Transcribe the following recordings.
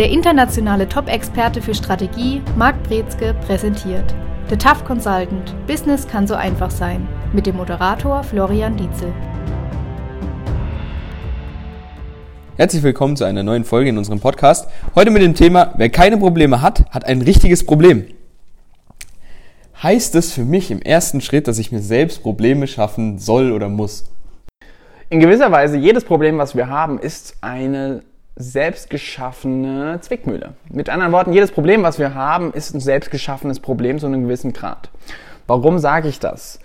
Der internationale Top-Experte für Strategie, Marc Brezke, präsentiert The Tough Consultant – Business kann so einfach sein mit dem Moderator Florian Dietzel. Herzlich willkommen zu einer neuen Folge in unserem Podcast. Heute mit dem Thema, wer keine Probleme hat, hat ein richtiges Problem. Heißt es für mich im ersten Schritt, dass ich mir selbst Probleme schaffen soll oder muss? In gewisser Weise, jedes Problem, was wir haben, ist eine selbstgeschaffene Zwickmühle. Mit anderen Worten, jedes Problem, was wir haben, ist ein selbstgeschaffenes Problem zu einem gewissen Grad. Warum sage ich das?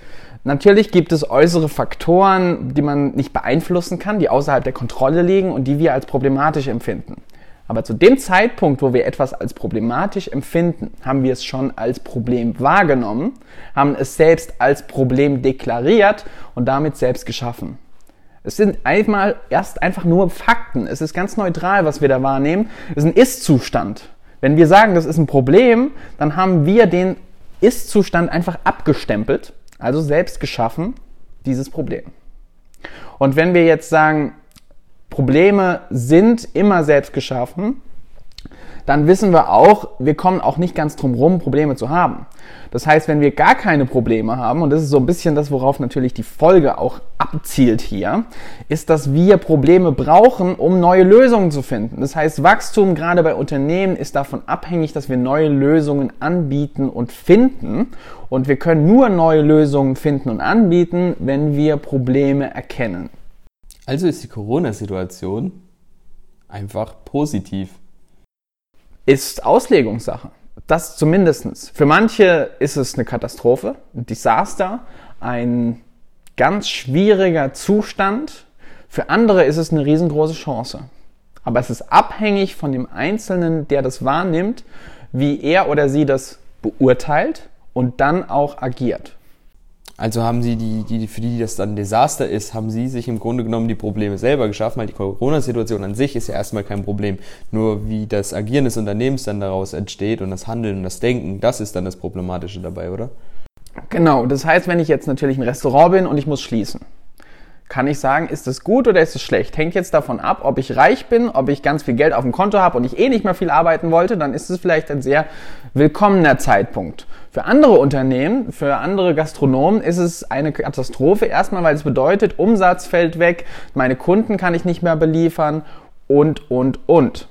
Natürlich gibt es äußere Faktoren, die man nicht beeinflussen kann, die außerhalb der Kontrolle liegen und die wir als problematisch empfinden. Aber zu dem Zeitpunkt, wo wir etwas als problematisch empfinden, haben wir es schon als Problem wahrgenommen, haben es selbst als Problem deklariert und damit selbst geschaffen. Es sind einmal erst einfach nur Fakten. Es ist ganz neutral, was wir da wahrnehmen. Es ist ein Ist-Zustand. Wenn wir sagen, das ist ein Problem, dann haben wir den Ist-Zustand einfach abgestempelt also selbst geschaffen, dieses Problem. Und wenn wir jetzt sagen, Probleme sind immer selbst geschaffen, dann wissen wir auch, wir kommen auch nicht ganz drum rum, Probleme zu haben. Das heißt, wenn wir gar keine Probleme haben, und das ist so ein bisschen das, worauf natürlich die Folge auch abzielt hier, ist, dass wir Probleme brauchen, um neue Lösungen zu finden. Das heißt, Wachstum gerade bei Unternehmen ist davon abhängig, dass wir neue Lösungen anbieten und finden. Und wir können nur neue Lösungen finden und anbieten, wenn wir Probleme erkennen. Also ist die Corona-Situation einfach positiv ist Auslegungssache. Das zumindestens. Für manche ist es eine Katastrophe, ein Desaster, ein ganz schwieriger Zustand. Für andere ist es eine riesengroße Chance. Aber es ist abhängig von dem Einzelnen, der das wahrnimmt, wie er oder sie das beurteilt und dann auch agiert. Also haben sie die, die, für die das dann ein Desaster ist, haben sie sich im Grunde genommen die Probleme selber geschaffen, weil die Corona-Situation an sich ist ja erstmal kein Problem. Nur wie das Agieren des Unternehmens dann daraus entsteht und das Handeln und das Denken, das ist dann das Problematische dabei, oder? Genau, das heißt, wenn ich jetzt natürlich ein Restaurant bin und ich muss schließen, kann ich sagen, ist es gut oder ist es schlecht? Hängt jetzt davon ab, ob ich reich bin, ob ich ganz viel Geld auf dem Konto habe und ich eh nicht mehr viel arbeiten wollte, dann ist es vielleicht ein sehr willkommener Zeitpunkt. Für andere Unternehmen, für andere Gastronomen ist es eine Katastrophe. Erstmal, weil es bedeutet, Umsatz fällt weg, meine Kunden kann ich nicht mehr beliefern und, und, und.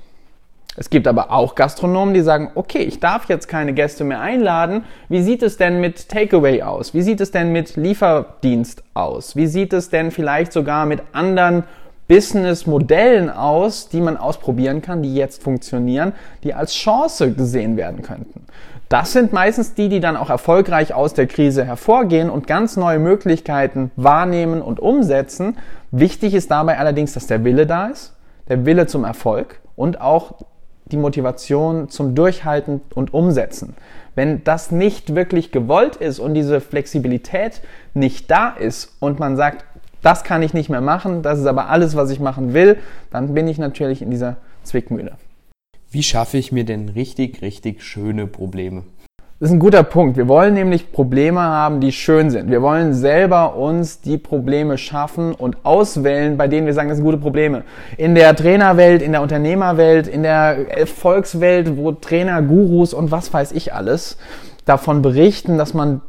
Es gibt aber auch Gastronomen, die sagen, okay, ich darf jetzt keine Gäste mehr einladen. Wie sieht es denn mit Takeaway aus? Wie sieht es denn mit Lieferdienst aus? Wie sieht es denn vielleicht sogar mit anderen Business-Modellen aus, die man ausprobieren kann, die jetzt funktionieren, die als Chance gesehen werden könnten? Das sind meistens die, die dann auch erfolgreich aus der Krise hervorgehen und ganz neue Möglichkeiten wahrnehmen und umsetzen. Wichtig ist dabei allerdings, dass der Wille da ist, der Wille zum Erfolg und auch die Motivation zum Durchhalten und Umsetzen. Wenn das nicht wirklich gewollt ist und diese Flexibilität nicht da ist und man sagt, das kann ich nicht mehr machen, das ist aber alles, was ich machen will, dann bin ich natürlich in dieser Zwickmühle. Wie schaffe ich mir denn richtig, richtig schöne Probleme? Das ist ein guter Punkt. Wir wollen nämlich Probleme haben, die schön sind. Wir wollen selber uns die Probleme schaffen und auswählen, bei denen wir sagen, das sind gute Probleme. In der Trainerwelt, in der Unternehmerwelt, in der Erfolgswelt, wo Trainer, Gurus und was weiß ich alles davon berichten, dass man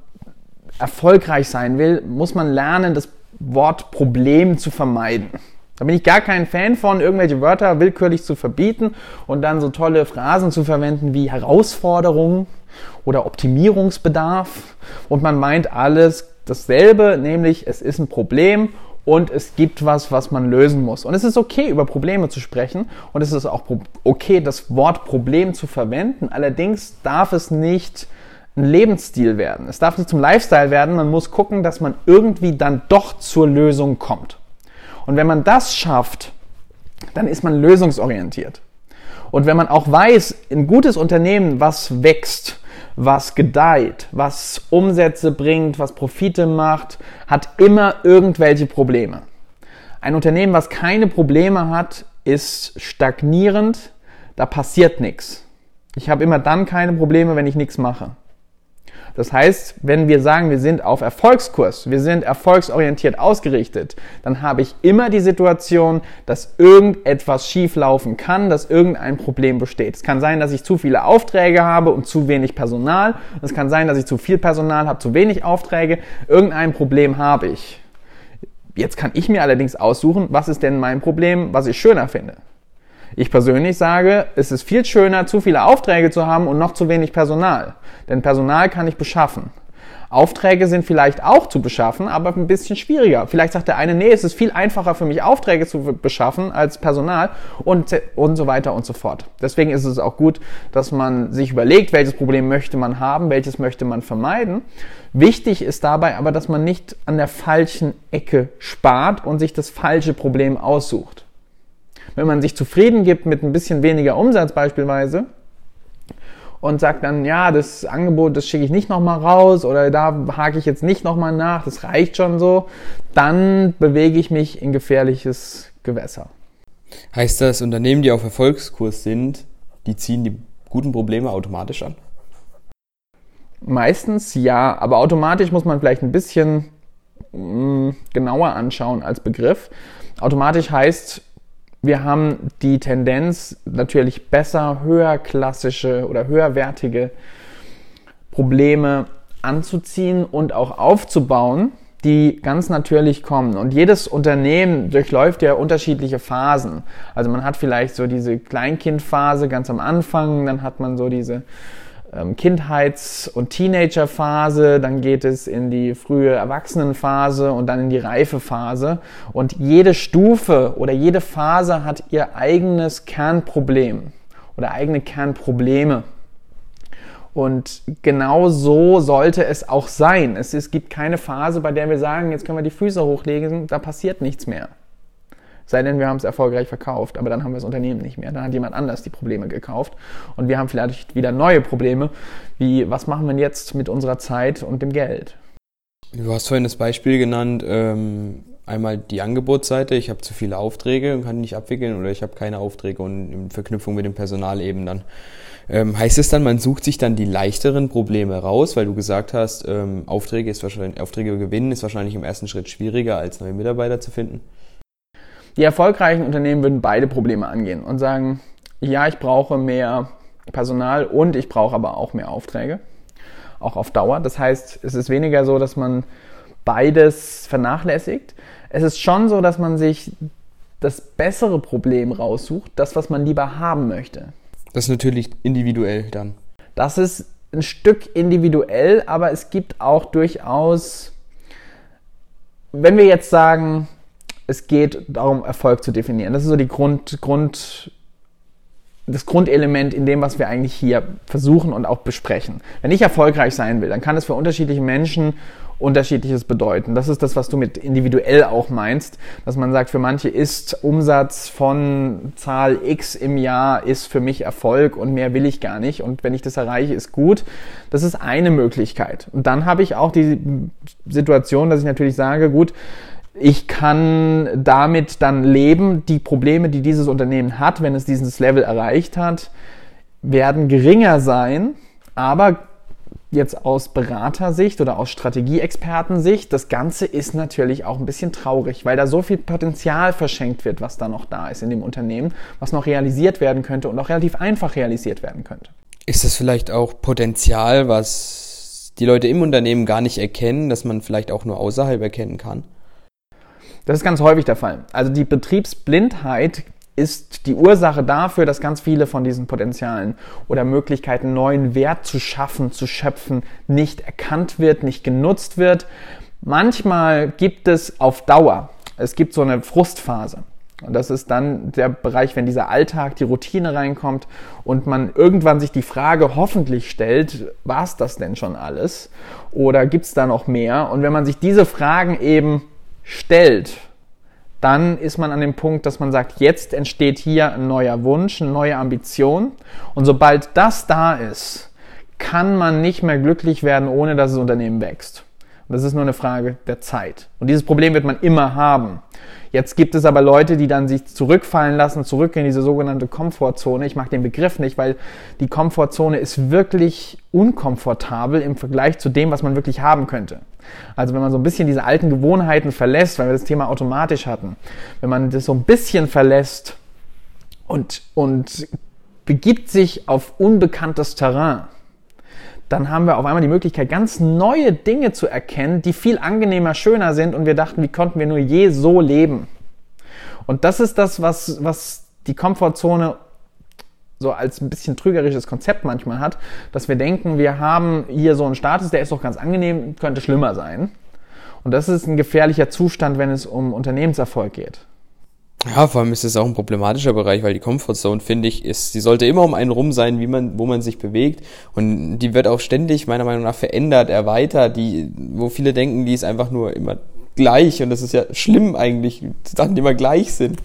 erfolgreich sein will, muss man lernen, das Wort Problem zu vermeiden. Da bin ich gar kein Fan von, irgendwelche Wörter willkürlich zu verbieten und dann so tolle Phrasen zu verwenden wie Herausforderung oder Optimierungsbedarf und man meint alles dasselbe, nämlich es ist ein Problem und es gibt was, was man lösen muss. Und es ist okay, über Probleme zu sprechen und es ist auch okay, das Wort Problem zu verwenden. Allerdings darf es nicht ein Lebensstil werden. Es darf nicht zum Lifestyle werden. Man muss gucken, dass man irgendwie dann doch zur Lösung kommt. Und wenn man das schafft, dann ist man lösungsorientiert. Und wenn man auch weiß, ein gutes Unternehmen, was wächst, was gedeiht, was Umsätze bringt, was Profite macht, hat immer irgendwelche Probleme. Ein Unternehmen, was keine Probleme hat, ist stagnierend, da passiert nichts. Ich habe immer dann keine Probleme, wenn ich nichts mache. Das heißt, wenn wir sagen, wir sind auf Erfolgskurs, wir sind erfolgsorientiert ausgerichtet, dann habe ich immer die Situation, dass irgendetwas schief laufen kann, dass irgendein Problem besteht. Es kann sein, dass ich zu viele Aufträge habe und zu wenig Personal. Es kann sein, dass ich zu viel Personal habe, zu wenig Aufträge. Irgendein Problem habe ich. Jetzt kann ich mir allerdings aussuchen, was ist denn mein Problem, was ich schöner finde. Ich persönlich sage, es ist viel schöner, zu viele Aufträge zu haben und noch zu wenig Personal. Denn Personal kann ich beschaffen. Aufträge sind vielleicht auch zu beschaffen, aber ein bisschen schwieriger. Vielleicht sagt der eine, nee, es ist viel einfacher für mich, Aufträge zu beschaffen als Personal und, und so weiter und so fort. Deswegen ist es auch gut, dass man sich überlegt, welches Problem möchte man haben, welches möchte man vermeiden. Wichtig ist dabei aber, dass man nicht an der falschen Ecke spart und sich das falsche Problem aussucht. Wenn man sich zufrieden gibt mit ein bisschen weniger Umsatz beispielsweise und sagt dann, ja, das Angebot, das schicke ich nicht nochmal raus oder da hake ich jetzt nicht nochmal nach, das reicht schon so, dann bewege ich mich in gefährliches Gewässer. Heißt das, Unternehmen, die auf Erfolgskurs sind, die ziehen die guten Probleme automatisch an? Meistens ja, aber automatisch muss man vielleicht ein bisschen mh, mm, genauer anschauen als Begriff. Automatisch heißt, wir haben die Tendenz, natürlich besser, höherklassische oder höherwertige Probleme anzuziehen und auch aufzubauen, die ganz natürlich kommen. Und jedes Unternehmen durchläuft ja unterschiedliche Phasen. Also man hat vielleicht so diese Kleinkindphase ganz am Anfang, dann hat man so diese Kindheits- und Teenagerphase, dann geht es in die frühe Erwachsenenphase und dann in die Reifephase. Und jede Stufe oder jede Phase hat ihr eigenes Kernproblem oder eigene Kernprobleme. Und genau so sollte es auch sein. Es, es gibt keine Phase, bei der wir sagen, jetzt können wir die Füße hochlegen, da passiert nichts mehr. Sei denn, wir haben es erfolgreich verkauft, aber dann haben wir das Unternehmen nicht mehr. Dann hat jemand anders die Probleme gekauft und wir haben vielleicht wieder neue Probleme, wie was machen wir jetzt mit unserer Zeit und dem Geld? Du hast vorhin das Beispiel genannt, ähm, einmal die Angebotsseite, ich habe zu viele Aufträge und kann nicht abwickeln oder ich habe keine Aufträge und in Verknüpfung mit dem Personal eben dann. Ähm, heißt es dann, man sucht sich dann die leichteren Probleme raus, weil du gesagt hast, ähm, Aufträge, ist wahrscheinlich, Aufträge gewinnen ist wahrscheinlich im ersten Schritt schwieriger, als neue Mitarbeiter zu finden? Die erfolgreichen Unternehmen würden beide Probleme angehen und sagen, ja, ich brauche mehr Personal und ich brauche aber auch mehr Aufträge, auch auf Dauer. Das heißt, es ist weniger so, dass man beides vernachlässigt. Es ist schon so, dass man sich das bessere Problem raussucht, das, was man lieber haben möchte. Das ist natürlich individuell dann. Das ist ein Stück individuell, aber es gibt auch durchaus, wenn wir jetzt sagen, es geht darum, Erfolg zu definieren. Das ist so die Grund, Grund, das Grundelement in dem, was wir eigentlich hier versuchen und auch besprechen. Wenn ich erfolgreich sein will, dann kann es für unterschiedliche Menschen unterschiedliches bedeuten. Das ist das, was du mit individuell auch meinst, dass man sagt, für manche ist Umsatz von Zahl X im Jahr ist für mich Erfolg und mehr will ich gar nicht und wenn ich das erreiche, ist gut. Das ist eine Möglichkeit. Und dann habe ich auch die Situation, dass ich natürlich sage, gut, ich kann damit dann leben. Die Probleme, die dieses Unternehmen hat, wenn es dieses Level erreicht hat, werden geringer sein. Aber jetzt aus Beratersicht oder aus Strategieexpertensicht, das Ganze ist natürlich auch ein bisschen traurig, weil da so viel Potenzial verschenkt wird, was da noch da ist in dem Unternehmen, was noch realisiert werden könnte und auch relativ einfach realisiert werden könnte. Ist das vielleicht auch Potenzial, was die Leute im Unternehmen gar nicht erkennen, dass man vielleicht auch nur außerhalb erkennen kann? Das ist ganz häufig der Fall. Also die Betriebsblindheit ist die Ursache dafür, dass ganz viele von diesen Potenzialen oder Möglichkeiten, neuen Wert zu schaffen, zu schöpfen, nicht erkannt wird, nicht genutzt wird. Manchmal gibt es auf Dauer, es gibt so eine Frustphase. Und das ist dann der Bereich, wenn dieser Alltag, die Routine reinkommt und man irgendwann sich die Frage hoffentlich stellt, war es das denn schon alles? Oder gibt es da noch mehr? Und wenn man sich diese Fragen eben stellt, dann ist man an dem Punkt, dass man sagt, jetzt entsteht hier ein neuer Wunsch, eine neue Ambition. Und sobald das da ist, kann man nicht mehr glücklich werden, ohne dass das Unternehmen wächst. Das ist nur eine Frage der Zeit. Und dieses Problem wird man immer haben. Jetzt gibt es aber Leute, die dann sich zurückfallen lassen, zurück in diese sogenannte Komfortzone. Ich mag den Begriff nicht, weil die Komfortzone ist wirklich unkomfortabel im Vergleich zu dem, was man wirklich haben könnte. Also wenn man so ein bisschen diese alten Gewohnheiten verlässt, weil wir das Thema automatisch hatten, wenn man das so ein bisschen verlässt und, und begibt sich auf unbekanntes Terrain, dann haben wir auf einmal die Möglichkeit, ganz neue Dinge zu erkennen, die viel angenehmer, schöner sind und wir dachten, wie konnten wir nur je so leben? Und das ist das, was, was die Komfortzone so als ein bisschen trügerisches Konzept manchmal hat, dass wir denken, wir haben hier so einen Status, der ist doch ganz angenehm, könnte schlimmer sein. Und das ist ein gefährlicher Zustand, wenn es um Unternehmenserfolg geht. Ja, vor allem ist es auch ein problematischer Bereich, weil die Comfortzone, finde ich, ist, sie sollte immer um einen rum sein, wie man, wo man sich bewegt. Und die wird auch ständig, meiner Meinung nach, verändert, erweitert, die, wo viele denken, die ist einfach nur immer gleich. Und das ist ja schlimm eigentlich, Sachen, die immer gleich sind.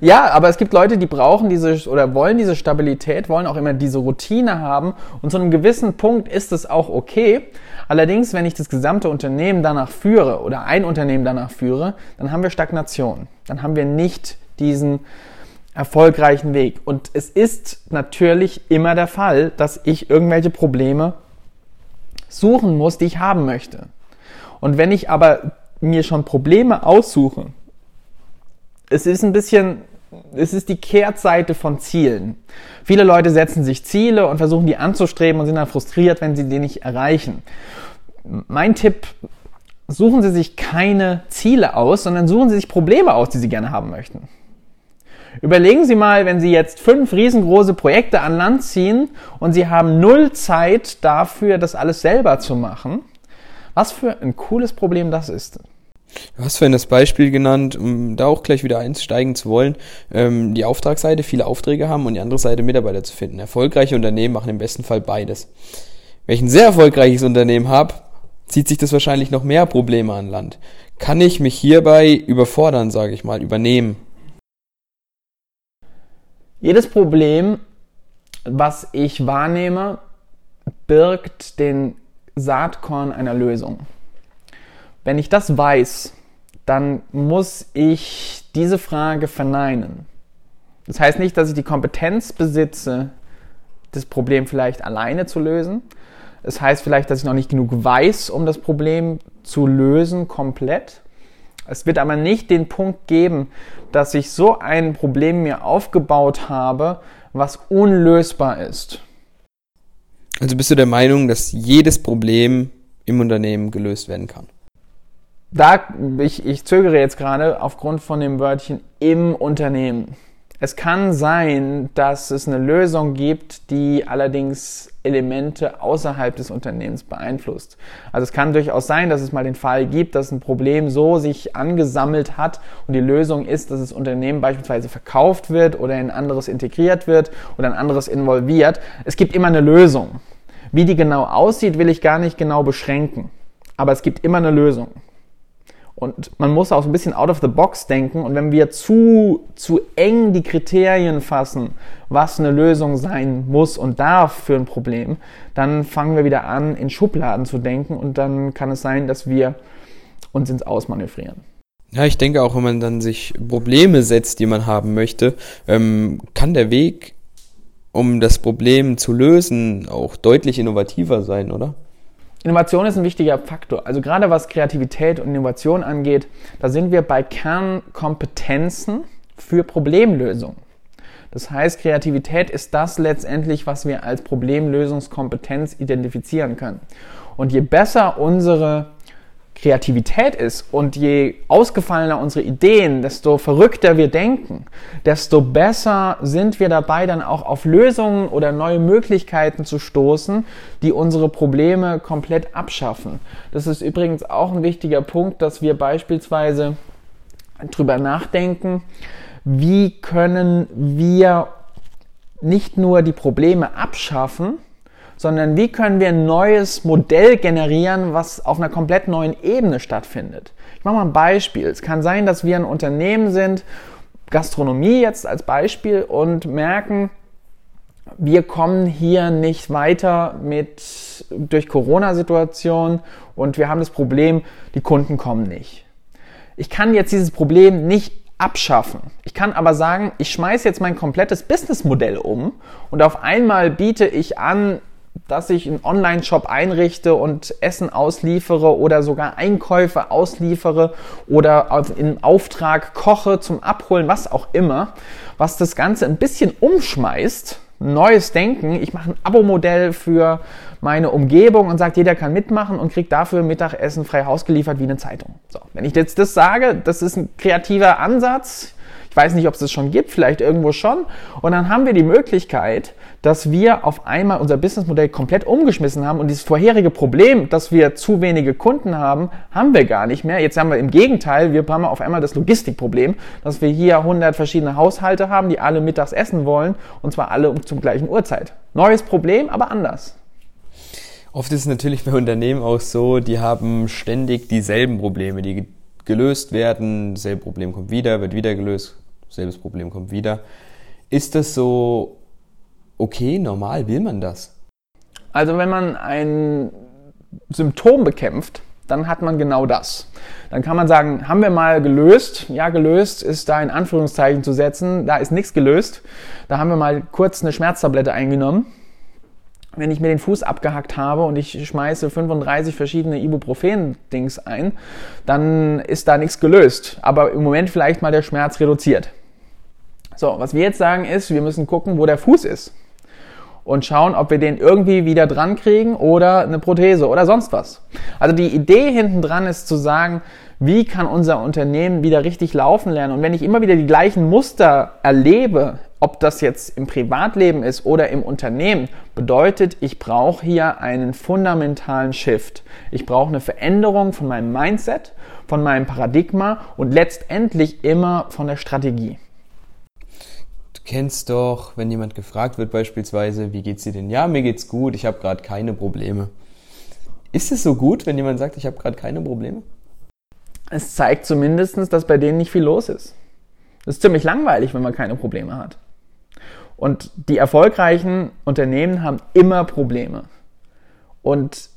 Ja, aber es gibt Leute, die brauchen diese oder wollen diese Stabilität, wollen auch immer diese Routine haben. Und zu einem gewissen Punkt ist es auch okay. Allerdings, wenn ich das gesamte Unternehmen danach führe oder ein Unternehmen danach führe, dann haben wir Stagnation. Dann haben wir nicht diesen erfolgreichen Weg. Und es ist natürlich immer der Fall, dass ich irgendwelche Probleme suchen muss, die ich haben möchte. Und wenn ich aber mir schon Probleme aussuche, es ist ein bisschen, es ist die Kehrtseite von Zielen. Viele Leute setzen sich Ziele und versuchen die anzustreben und sind dann frustriert, wenn sie die nicht erreichen. Mein Tipp, suchen Sie sich keine Ziele aus, sondern suchen Sie sich Probleme aus, die Sie gerne haben möchten. Überlegen Sie mal, wenn Sie jetzt fünf riesengroße Projekte an Land ziehen und Sie haben null Zeit dafür, das alles selber zu machen, was für ein cooles Problem das ist. Du hast vorhin das Beispiel genannt, um da auch gleich wieder einsteigen zu wollen, ähm, die Auftragsseite, viele Aufträge haben und die andere Seite Mitarbeiter zu finden. Erfolgreiche Unternehmen machen im besten Fall beides. Wenn ich ein sehr erfolgreiches Unternehmen habe, zieht sich das wahrscheinlich noch mehr Probleme an Land. Kann ich mich hierbei überfordern, sage ich mal, übernehmen? Jedes Problem, was ich wahrnehme, birgt den Saatkorn einer Lösung. Wenn ich das weiß, dann muss ich diese Frage verneinen. Das heißt nicht, dass ich die Kompetenz besitze, das Problem vielleicht alleine zu lösen. Es das heißt vielleicht, dass ich noch nicht genug weiß, um das Problem zu lösen komplett. Es wird aber nicht den Punkt geben, dass ich so ein Problem mir aufgebaut habe, was unlösbar ist. Also bist du der Meinung, dass jedes Problem im Unternehmen gelöst werden kann? Da, ich, ich zögere jetzt gerade aufgrund von dem Wörtchen im Unternehmen. Es kann sein, dass es eine Lösung gibt, die allerdings Elemente außerhalb des Unternehmens beeinflusst. Also es kann durchaus sein, dass es mal den Fall gibt, dass ein Problem so sich angesammelt hat und die Lösung ist, dass das Unternehmen beispielsweise verkauft wird oder in anderes integriert wird oder ein anderes involviert. Es gibt immer eine Lösung. Wie die genau aussieht, will ich gar nicht genau beschränken. Aber es gibt immer eine Lösung. Und man muss auch so ein bisschen out of the box denken. Und wenn wir zu, zu eng die Kriterien fassen, was eine Lösung sein muss und darf für ein Problem, dann fangen wir wieder an, in Schubladen zu denken. Und dann kann es sein, dass wir uns ins Ausmanövrieren. Ja, ich denke auch, wenn man dann sich Probleme setzt, die man haben möchte, ähm, kann der Weg, um das Problem zu lösen, auch deutlich innovativer sein, oder? Innovation ist ein wichtiger Faktor. Also gerade was Kreativität und Innovation angeht, da sind wir bei Kernkompetenzen für Problemlösung. Das heißt, Kreativität ist das letztendlich, was wir als Problemlösungskompetenz identifizieren können. Und je besser unsere Kreativität ist und je ausgefallener unsere Ideen, desto verrückter wir denken, desto besser sind wir dabei, dann auch auf Lösungen oder neue Möglichkeiten zu stoßen, die unsere Probleme komplett abschaffen. Das ist übrigens auch ein wichtiger Punkt, dass wir beispielsweise drüber nachdenken, wie können wir nicht nur die Probleme abschaffen, sondern wie können wir ein neues Modell generieren, was auf einer komplett neuen Ebene stattfindet. Ich mache mal ein Beispiel. Es kann sein, dass wir ein Unternehmen sind, Gastronomie jetzt als Beispiel, und merken, wir kommen hier nicht weiter mit durch Corona-Situation und wir haben das Problem, die Kunden kommen nicht. Ich kann jetzt dieses Problem nicht abschaffen. Ich kann aber sagen, ich schmeiße jetzt mein komplettes Businessmodell um und auf einmal biete ich an, dass ich einen Online-Shop einrichte und Essen ausliefere oder sogar Einkäufe ausliefere oder im Auftrag koche zum Abholen, was auch immer, was das Ganze ein bisschen umschmeißt, neues Denken. Ich mache ein Abo-Modell für meine Umgebung und sagt, jeder kann mitmachen und kriegt dafür Mittagessen frei Haus geliefert wie eine Zeitung. So, wenn ich jetzt das sage, das ist ein kreativer Ansatz. Ich weiß nicht, ob es das schon gibt, vielleicht irgendwo schon. Und dann haben wir die Möglichkeit, dass wir auf einmal unser Businessmodell komplett umgeschmissen haben und dieses vorherige Problem, dass wir zu wenige Kunden haben, haben wir gar nicht mehr. Jetzt haben wir im Gegenteil, wir haben auf einmal das Logistikproblem, dass wir hier 100 verschiedene Haushalte haben, die alle mittags essen wollen und zwar alle zum gleichen Uhrzeit. Neues Problem, aber anders. Oft ist es natürlich bei Unternehmen auch so, die haben ständig dieselben Probleme, die gelöst werden, dasselbe Problem kommt wieder, wird wieder gelöst, selbes Problem kommt wieder. Ist das so okay, normal, will man das? Also wenn man ein Symptom bekämpft, dann hat man genau das. Dann kann man sagen, haben wir mal gelöst? Ja, gelöst ist da in Anführungszeichen zu setzen. Da ist nichts gelöst. Da haben wir mal kurz eine Schmerztablette eingenommen. Wenn ich mir den Fuß abgehackt habe und ich schmeiße 35 verschiedene Ibuprofen-Dings ein, dann ist da nichts gelöst. Aber im Moment vielleicht mal der Schmerz reduziert. So, was wir jetzt sagen ist, wir müssen gucken, wo der Fuß ist und schauen, ob wir den irgendwie wieder dran kriegen oder eine Prothese oder sonst was. Also die Idee hinten dran ist zu sagen, wie kann unser Unternehmen wieder richtig laufen lernen? Und wenn ich immer wieder die gleichen Muster erlebe, ob das jetzt im Privatleben ist oder im Unternehmen, bedeutet, ich brauche hier einen fundamentalen Shift. Ich brauche eine Veränderung von meinem Mindset, von meinem Paradigma und letztendlich immer von der Strategie kennst doch, wenn jemand gefragt wird beispielsweise, wie geht's dir denn? Ja, mir geht's gut, ich habe gerade keine Probleme. Ist es so gut, wenn jemand sagt, ich habe gerade keine Probleme? Es zeigt zumindest, dass bei denen nicht viel los ist. Das ist ziemlich langweilig, wenn man keine Probleme hat. Und die erfolgreichen Unternehmen haben immer Probleme. Und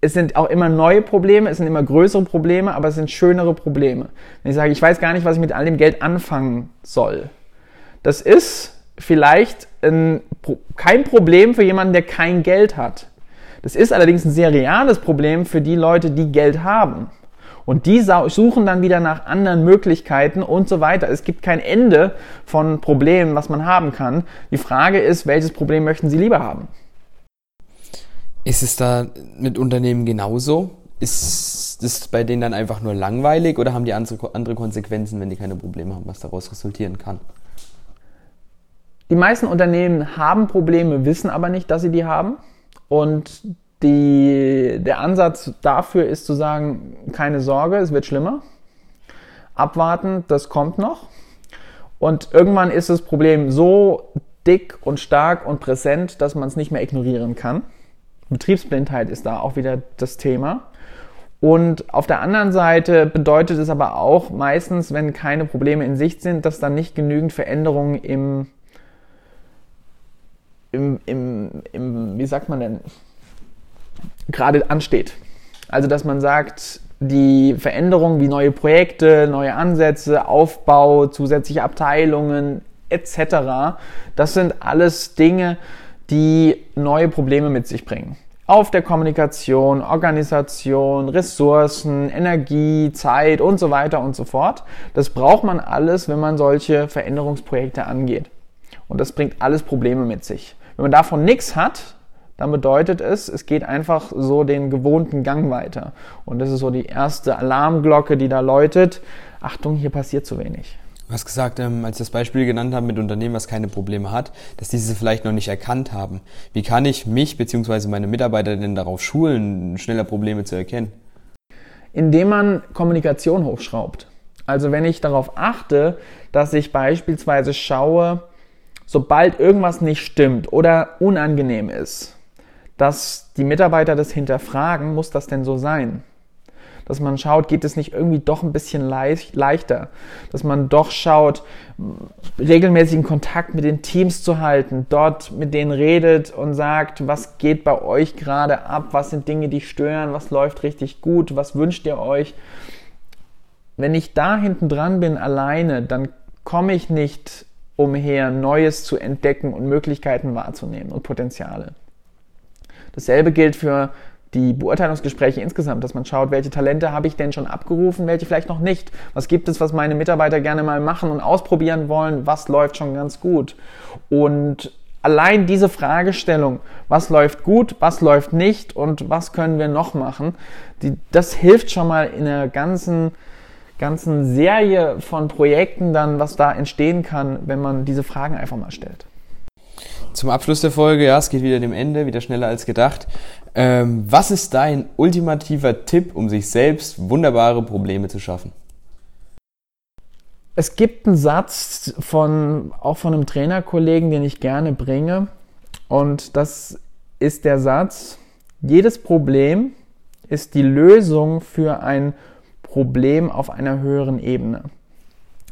es sind auch immer neue Probleme, es sind immer größere Probleme, aber es sind schönere Probleme. Wenn ich sage, ich weiß gar nicht, was ich mit all dem Geld anfangen soll, das ist vielleicht ein, kein Problem für jemanden, der kein Geld hat. Das ist allerdings ein sehr reales Problem für die Leute, die Geld haben. Und die suchen dann wieder nach anderen Möglichkeiten und so weiter. Es gibt kein Ende von Problemen, was man haben kann. Die Frage ist, welches Problem möchten Sie lieber haben? Ist es da mit Unternehmen genauso? Ist es bei denen dann einfach nur langweilig oder haben die andere Konsequenzen, wenn die keine Probleme haben, was daraus resultieren kann? Die meisten Unternehmen haben Probleme, wissen aber nicht, dass sie die haben. Und die, der Ansatz dafür ist zu sagen, keine Sorge, es wird schlimmer. Abwarten, das kommt noch. Und irgendwann ist das Problem so dick und stark und präsent, dass man es nicht mehr ignorieren kann. Betriebsblindheit ist da auch wieder das Thema. Und auf der anderen Seite bedeutet es aber auch meistens, wenn keine Probleme in Sicht sind, dass dann nicht genügend Veränderungen im im, im, im, wie sagt man denn, gerade ansteht. Also, dass man sagt, die Veränderungen wie neue Projekte, neue Ansätze, Aufbau, zusätzliche Abteilungen etc., das sind alles Dinge, die neue Probleme mit sich bringen. Auf der Kommunikation, Organisation, Ressourcen, Energie, Zeit und so weiter und so fort. Das braucht man alles, wenn man solche Veränderungsprojekte angeht. Und das bringt alles Probleme mit sich. Wenn man davon nichts hat, dann bedeutet es, es geht einfach so den gewohnten Gang weiter. Und das ist so die erste Alarmglocke, die da läutet. Achtung, hier passiert zu wenig. Du hast gesagt, ähm, als ich das Beispiel genannt habe mit Unternehmen, was keine Probleme hat, dass diese vielleicht noch nicht erkannt haben. Wie kann ich mich bzw. meine Mitarbeiter denn darauf schulen, schneller Probleme zu erkennen? Indem man Kommunikation hochschraubt. Also wenn ich darauf achte, dass ich beispielsweise schaue, sobald irgendwas nicht stimmt oder unangenehm ist, dass die Mitarbeiter das hinterfragen, muss das denn so sein? Dass man schaut, geht es nicht irgendwie doch ein bisschen leicht, leichter? Dass man doch schaut, regelmäßigen Kontakt mit den Teams zu halten, dort mit denen redet und sagt, was geht bei euch gerade ab, was sind Dinge, die stören, was läuft richtig gut, was wünscht ihr euch? wenn ich da hinten dran bin alleine, dann komme ich nicht umher, Neues zu entdecken und Möglichkeiten wahrzunehmen und Potenziale. Dasselbe gilt für die Beurteilungsgespräche insgesamt, dass man schaut, welche Talente habe ich denn schon abgerufen, welche vielleicht noch nicht. Was gibt es, was meine Mitarbeiter gerne mal machen und ausprobieren wollen? Was läuft schon ganz gut? Und allein diese Fragestellung, was läuft gut, was läuft nicht und was können wir noch machen, die, das hilft schon mal in der ganzen, ganzen Serie von Projekten dann, was da entstehen kann, wenn man diese Fragen einfach mal stellt. Zum Abschluss der Folge, ja, es geht wieder dem Ende, wieder schneller als gedacht. Ähm, was ist dein ultimativer Tipp, um sich selbst wunderbare Probleme zu schaffen? Es gibt einen Satz von, auch von einem Trainerkollegen, den ich gerne bringe. Und das ist der Satz, jedes Problem ist die Lösung für ein Problem auf einer höheren Ebene.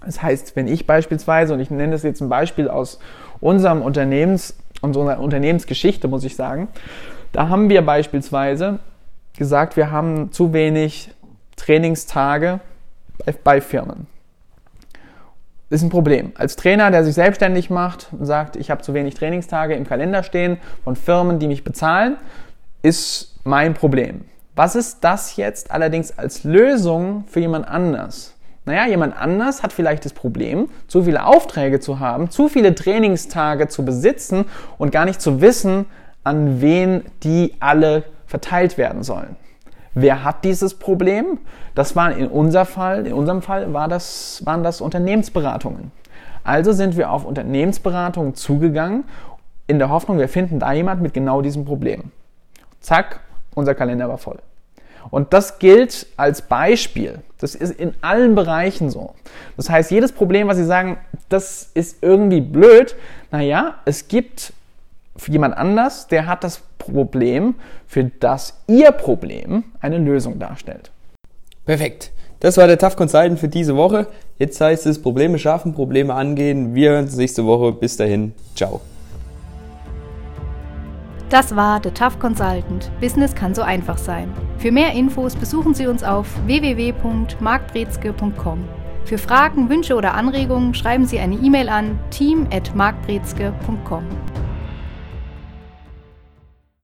Das heißt, wenn ich beispielsweise, und ich nenne das jetzt ein Beispiel aus unserem Unternehmens, unserer Unternehmensgeschichte, muss ich sagen, da haben wir beispielsweise gesagt, wir haben zu wenig Trainingstage bei Firmen. Das ist ein Problem. Als Trainer, der sich selbstständig macht und sagt, ich habe zu wenig Trainingstage im Kalender stehen von Firmen, die mich bezahlen, ist mein Problem. Was ist das jetzt allerdings als Lösung für jemand anders? Naja, jemand anders hat vielleicht das Problem, zu viele Aufträge zu haben, zu viele Trainingstage zu besitzen und gar nicht zu wissen, an wen die alle verteilt werden sollen. Wer hat dieses Problem? Das war in, unser Fall, in unserem Fall war das, waren das Unternehmensberatungen. Also sind wir auf Unternehmensberatungen zugegangen, in der Hoffnung, wir finden da jemand mit genau diesem Problem. Zack, unser Kalender war voll. Und das gilt als Beispiel. Das ist in allen Bereichen so. Das heißt, jedes Problem, was Sie sagen, das ist irgendwie blöd, naja, es gibt jemand anders, der hat das Problem, für das Ihr Problem eine Lösung darstellt. Perfekt. Das war der Tough Consultant für diese Woche. Jetzt heißt es Probleme schaffen, Probleme angehen. Wir hören uns nächste Woche. Bis dahin. Ciao. Das war The Tough Consultant. Business kann so einfach sein. Für mehr Infos besuchen Sie uns auf www.markbrezke.com. Für Fragen, Wünsche oder Anregungen schreiben Sie eine E-Mail an team@markbrezke.com.